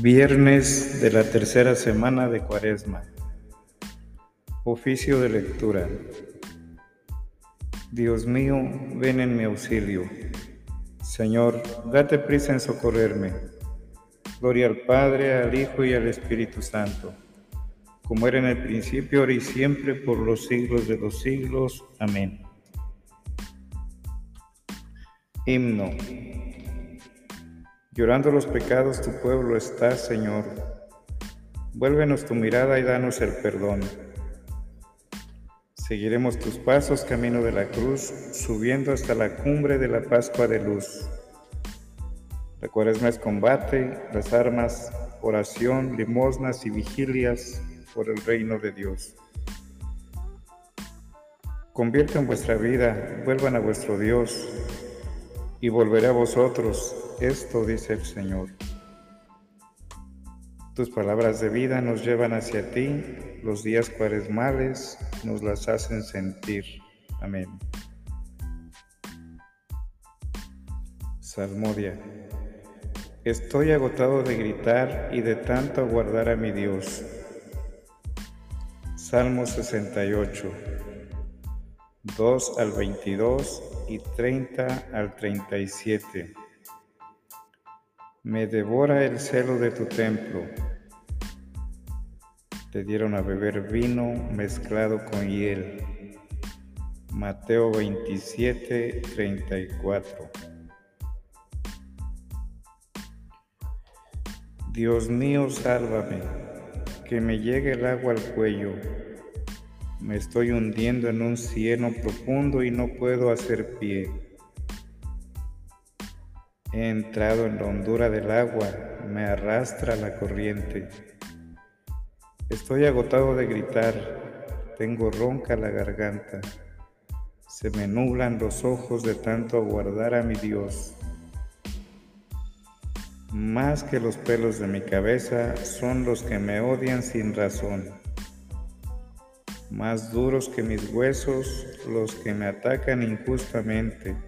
Viernes de la tercera semana de Cuaresma. Oficio de lectura. Dios mío, ven en mi auxilio. Señor, date prisa en socorrerme. Gloria al Padre, al Hijo y al Espíritu Santo, como era en el principio, ahora y siempre, por los siglos de los siglos. Amén. Himno. Llorando los pecados tu pueblo está, Señor. Vuélvenos tu mirada y danos el perdón. Seguiremos tus pasos camino de la cruz, subiendo hasta la cumbre de la Pascua de luz. La cuaresma es combate, las armas, oración, limosnas y vigilias por el reino de Dios. Conviertan vuestra vida, vuelvan a vuestro Dios, y volveré a vosotros esto dice el Señor. Tus palabras de vida nos llevan hacia ti, los días cuaresmales nos las hacen sentir. Amén. Salmodia. Estoy agotado de gritar y de tanto aguardar a mi Dios. Salmo 68, 2 al 22 y 30 al 37. Me devora el celo de tu templo. Te dieron a beber vino mezclado con hiel. Mateo 27, 34. Dios mío, sálvame, que me llegue el agua al cuello. Me estoy hundiendo en un cieno profundo y no puedo hacer pie. He entrado en la hondura del agua, me arrastra la corriente. Estoy agotado de gritar, tengo ronca la garganta. Se me nublan los ojos de tanto aguardar a mi Dios. Más que los pelos de mi cabeza son los que me odian sin razón. Más duros que mis huesos los que me atacan injustamente.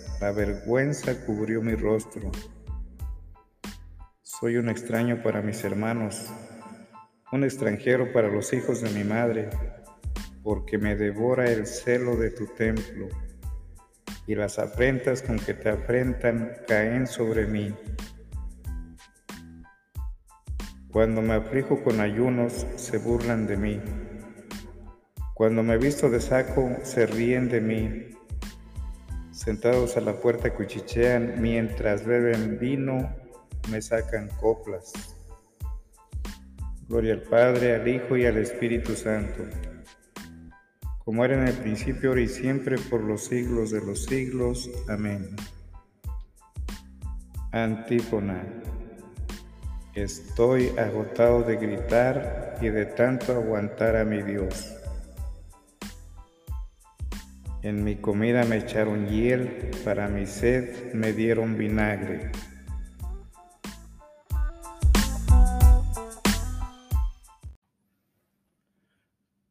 la vergüenza cubrió mi rostro. Soy un extraño para mis hermanos, un extranjero para los hijos de mi madre, porque me devora el celo de tu templo, y las afrentas con que te afrentan caen sobre mí. Cuando me aflijo con ayunos, se burlan de mí. Cuando me visto de saco, se ríen de mí Sentados a la puerta cuchichean, mientras beben vino, me sacan coplas. Gloria al Padre, al Hijo y al Espíritu Santo, como era en el principio, ahora y siempre, por los siglos de los siglos. Amén. Antífona. Estoy agotado de gritar y de tanto aguantar a mi Dios. En mi comida me echaron hiel, para mi sed me dieron vinagre.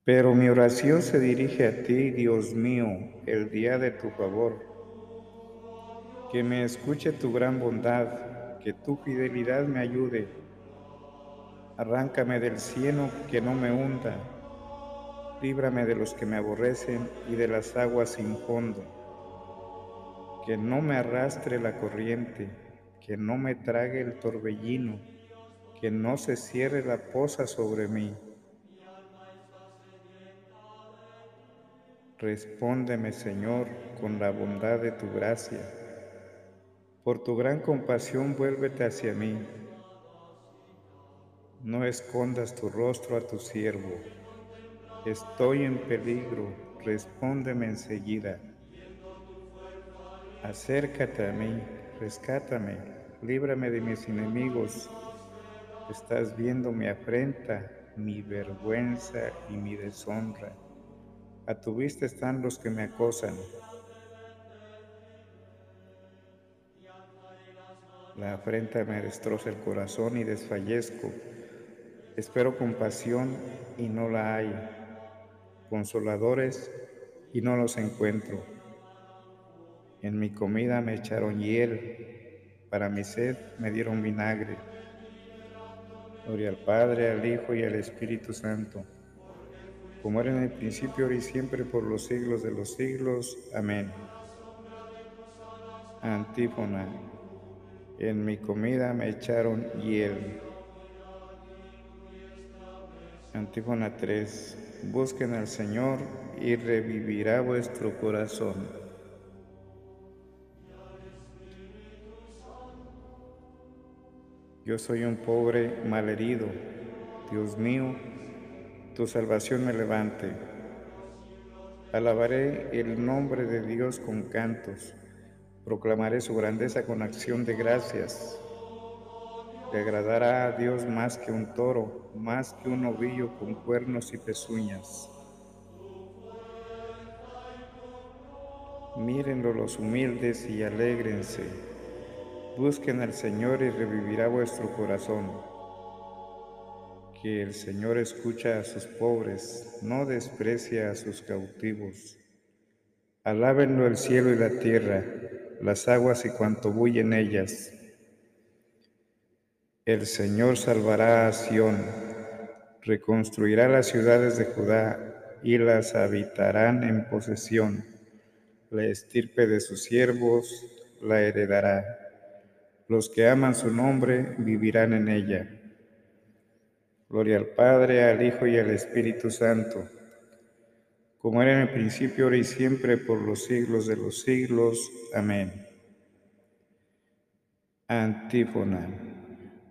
Pero mi oración se dirige a ti, Dios mío, el día de tu favor. Que me escuche tu gran bondad, que tu fidelidad me ayude. Arráncame del cielo que no me hunda líbrame de los que me aborrecen y de las aguas sin fondo. Que no me arrastre la corriente, que no me trague el torbellino, que no se cierre la poza sobre mí. Respóndeme, Señor, con la bondad de tu gracia. Por tu gran compasión vuélvete hacia mí. No escondas tu rostro a tu siervo Estoy en peligro, respóndeme enseguida. Acércate a mí, rescátame, líbrame de mis enemigos, Estás viendo mi afrenta, mi vergüenza y mi deshonra. A tu vista están los que me acosan. La afrenta me destroza el corazón y desfallezco. Espero compasión y no la hay, consoladores y no los encuentro. En mi comida me echaron hiel, para mi sed me dieron vinagre. Gloria al Padre, al Hijo y al Espíritu Santo, como era en el principio, ahora y siempre, por los siglos de los siglos. Amén. Antífona. En mi comida me echaron hiel. Antífona 3. Busquen al Señor y revivirá vuestro corazón. Yo soy un pobre malherido. Dios mío, tu salvación me levante. Alabaré el nombre de Dios con cantos. Proclamaré su grandeza con acción de gracias. Le agradará a Dios más que un toro, más que un ovillo con cuernos y pezuñas. Mírenlo los humildes y alégrense Busquen al Señor y revivirá vuestro corazón. Que el Señor escucha a sus pobres, no desprecia a sus cautivos. Alábenlo el cielo y la tierra, las aguas y cuanto bulle en ellas. El Señor salvará a Sión, reconstruirá las ciudades de Judá y las habitarán en posesión. La estirpe de sus siervos la heredará. Los que aman su nombre vivirán en ella. Gloria al Padre, al Hijo y al Espíritu Santo, como era en el principio, ahora y siempre, por los siglos de los siglos. Amén. Antífona.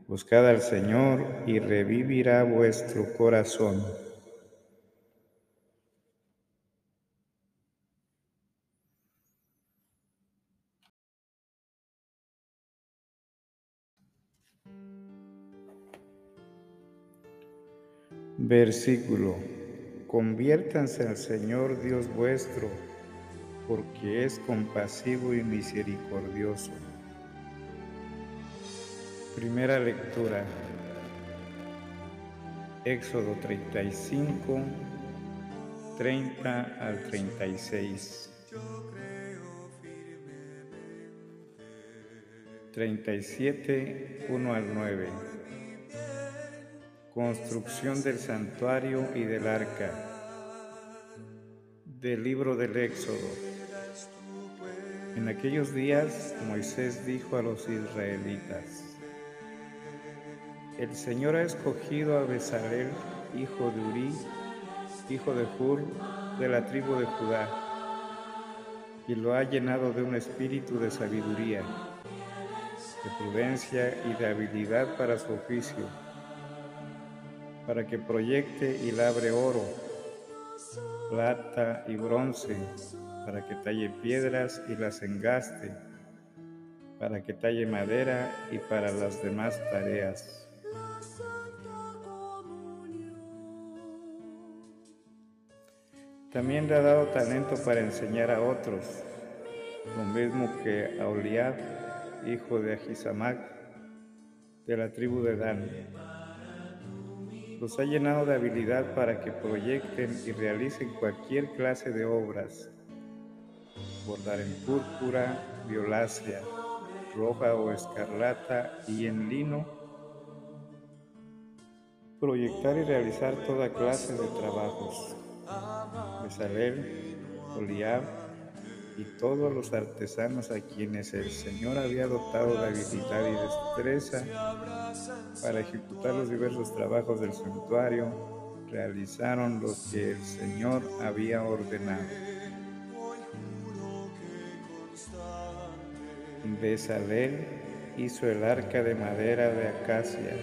Buscad al Señor y revivirá vuestro corazón. Versículo. Conviértanse al Señor Dios vuestro, porque es compasivo y misericordioso. Primera lectura. Éxodo 35, 30 al 36. 37, 1 al 9. Construcción del santuario y del arca. Del libro del Éxodo. En aquellos días Moisés dijo a los israelitas, El Señor ha escogido a Bezalel, hijo de Uri, hijo de Hur, de la tribu de Judá, y lo ha llenado de un espíritu de sabiduría, de prudencia y de habilidad para su oficio para que proyecte y labre oro, plata y bronce, para que talle piedras y las engaste, para que talle madera y para las demás tareas. También le ha dado talento para enseñar a otros, lo mismo que a Oliab, hijo de Ahisamac, de la tribu de Dan los ha llenado de habilidad para que proyecten y realicen cualquier clase de obras. Bordar en púrpura, violácea, roja o escarlata y en lino. Proyectar y realizar toda clase de trabajos. Besalel, Oliab, y todos los artesanos a quienes el Señor había dotado de habilidad y destreza para ejecutar los diversos trabajos del santuario, realizaron lo que el Señor había ordenado. Besalel hizo el arca de madera de acacia,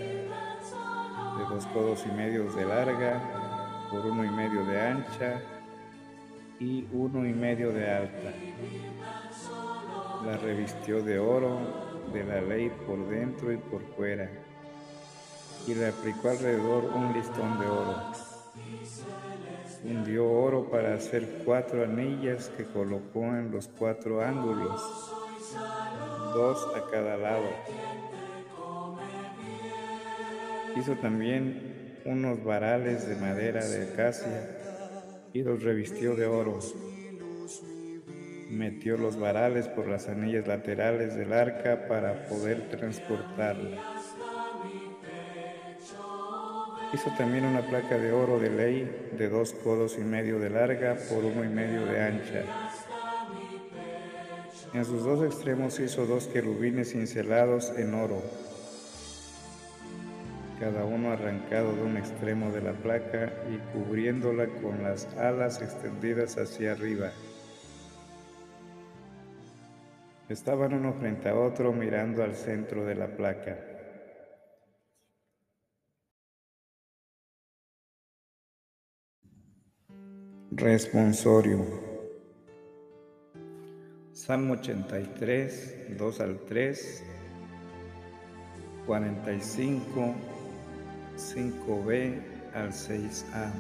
de dos codos y medio de larga, por uno y medio de ancha, y uno y medio de alta. La revistió de oro de la ley por dentro y por fuera. y le aplicó alrededor un listón de oro. Hundió oro para hacer cuatro anillas que colocó en los cuatro ángulos, dos a cada lado. Hizo también unos varales de madera de acacia y los revistió de oro. Metió los varales por las anillas laterales del arca para poder transportarla. Hizo también una placa de oro de ley de dos codos y medio de larga por uno y medio de ancha. En sus dos extremos hizo dos querubines cincelados en oro, cada uno arrancado de un extremo de la placa y cubriéndola con las alas extendidas hacia arriba. Estaban uno frente a otro mirando al centro de la placa. Responsorio. Salmo 83, 2 al 3, 45, 5b al 6a.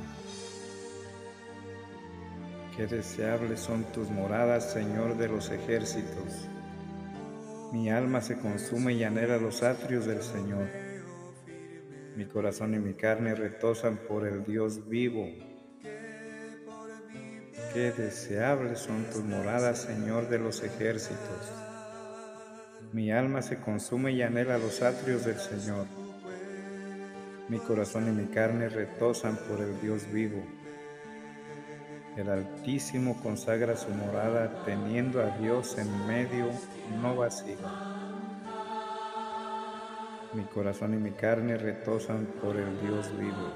Qué deseables son tus moradas, Señor de los ejércitos. Mi alma se consume y anhela los atrios del Señor. Mi corazón y mi carne retosan por el Dios vivo. Qué deseables son tus moradas, Señor de los ejércitos. Mi alma se consume y anhela los atrios del Señor. Mi corazón y mi carne retosan por el Dios vivo. El Altísimo consagra su morada teniendo a Dios en medio, no vacío. Mi corazón y mi carne retosan por el Dios vivo.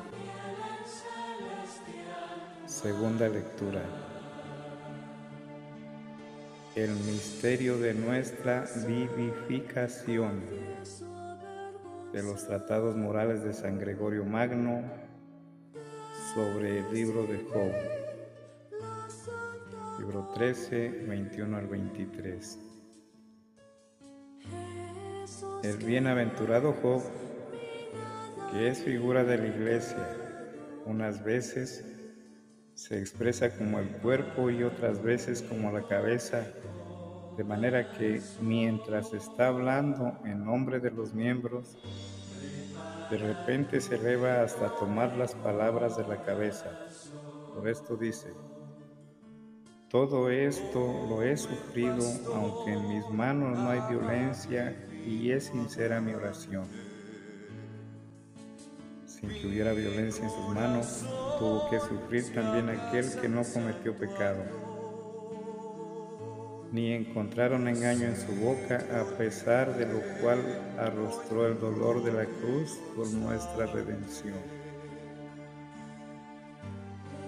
Segunda lectura el misterio de nuestra vivificación de los tratados morales de San Gregorio Magno sobre el libro de Job, libro 13, 21 al 23. El bienaventurado Job, que es figura de la iglesia, unas veces se expresa como el cuerpo y otras veces como la cabeza, de manera que mientras está hablando en nombre de los miembros, de repente se eleva hasta tomar las palabras de la cabeza. Por esto dice, todo esto lo he sufrido, aunque en mis manos no hay violencia y es sincera mi oración sin que hubiera violencia en sus manos, tuvo que sufrir también aquel que no cometió pecado. Ni encontraron engaño en su boca, a pesar de lo cual arrostró el dolor de la cruz por nuestra redención.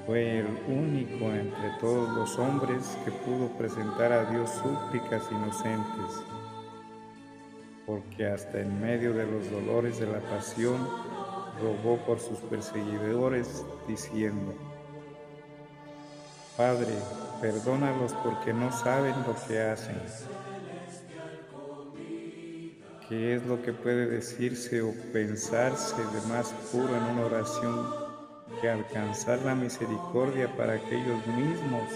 Fue el único entre todos los hombres que pudo presentar a Dios súplicas inocentes, porque hasta en medio de los dolores de la pasión, rogó por sus perseguidores, diciendo, Padre, perdónalos porque no saben lo que hacen. ¿Qué es lo que puede decirse o pensarse de más puro en una oración que alcanzar la misericordia para aquellos mismos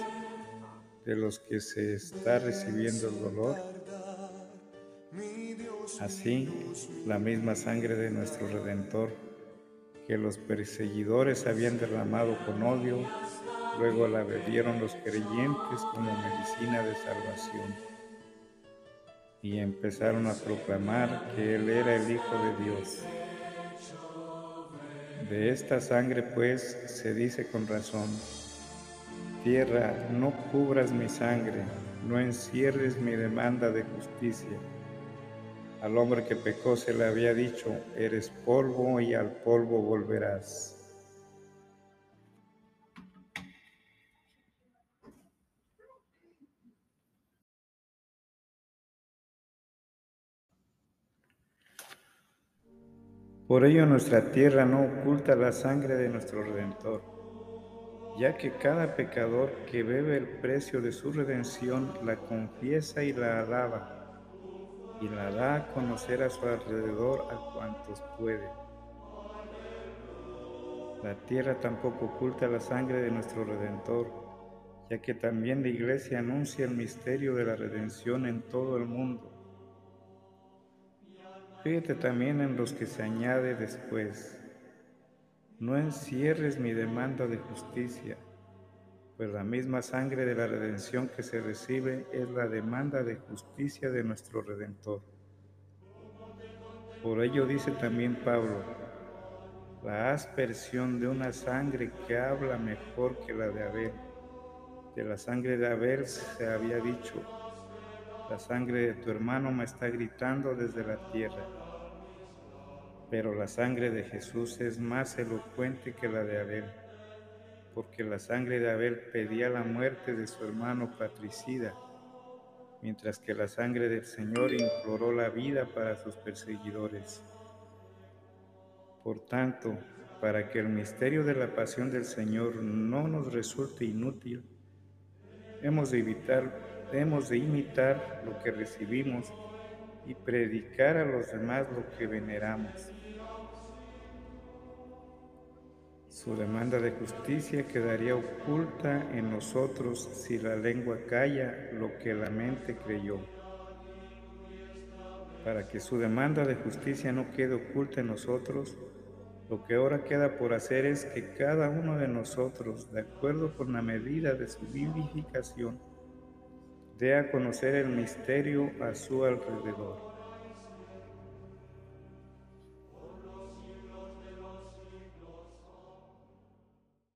de los que se está recibiendo el dolor? Así, la misma sangre de nuestro Redentor que los perseguidores habían derramado con odio, luego la bebieron los creyentes como medicina de salvación. Y empezaron a proclamar que Él era el Hijo de Dios. De esta sangre pues se dice con razón, Tierra, no cubras mi sangre, no encierres mi demanda de justicia al hombre que pecó se le había dicho, eres polvo y al polvo volverás. Por ello nuestra tierra no oculta la sangre de nuestro Redentor, ya que cada pecador que bebe el precio de su redención la confiesa y la alaba y la da a conocer a su alrededor a cuantos puede. La tierra tampoco oculta la sangre de nuestro Redentor, ya que también la Iglesia anuncia el misterio de la redención en todo el mundo. Fíjate también en los que se añade después. No encierres mi demanda de justicia, pues la misma sangre de la redención que se recibe es la demanda de justicia de nuestro Redentor. Por ello dice también Pablo, la aspersión de una sangre que habla mejor que la de Abel. De la sangre de Abel se había dicho, la sangre de tu hermano me está gritando desde la tierra. Pero la sangre de Jesús es más elocuente que la de Abel, porque la sangre de Abel pedía la muerte de su hermano patricida mientras que la sangre del Señor imploró la vida para sus perseguidores. Por tanto, para que el misterio de la pasión del Señor no nos resulte inútil, hemos de, evitar, hemos de imitar lo que recibimos y predicar a los demás lo que veneramos. Su demanda de justicia quedaría oculta en nosotros si la lengua calla lo que la mente creyó. Para que su demanda de justicia no quede oculta en nosotros, lo que ahora queda por hacer es que cada uno de nosotros, de acuerdo con la medida de su vivificación, dé a conocer el misterio a su alrededor.